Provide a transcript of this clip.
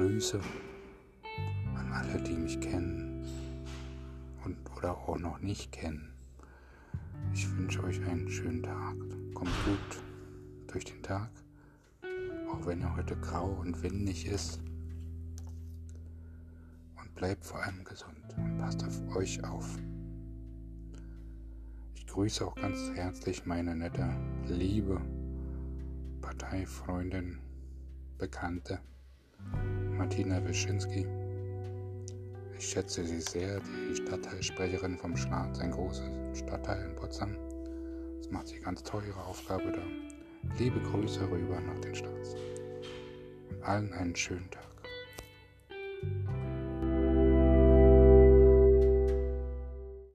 Grüße an alle, die mich kennen und oder auch noch nicht kennen. Ich wünsche euch einen schönen Tag. Kommt gut durch den Tag, auch wenn er heute grau und windig ist. Und bleibt vor allem gesund und passt auf euch auf. Ich grüße auch ganz herzlich meine nette, liebe Parteifreundin, Bekannte Martina Wyszynski. Ich schätze sie sehr, die Stadtteilsprecherin vom Schwarz, ein großes Stadtteil in Potsdam. Das macht sie ganz toll, ihre Aufgabe da. Liebe Grüße rüber nach den Staats. Und allen einen schönen Tag.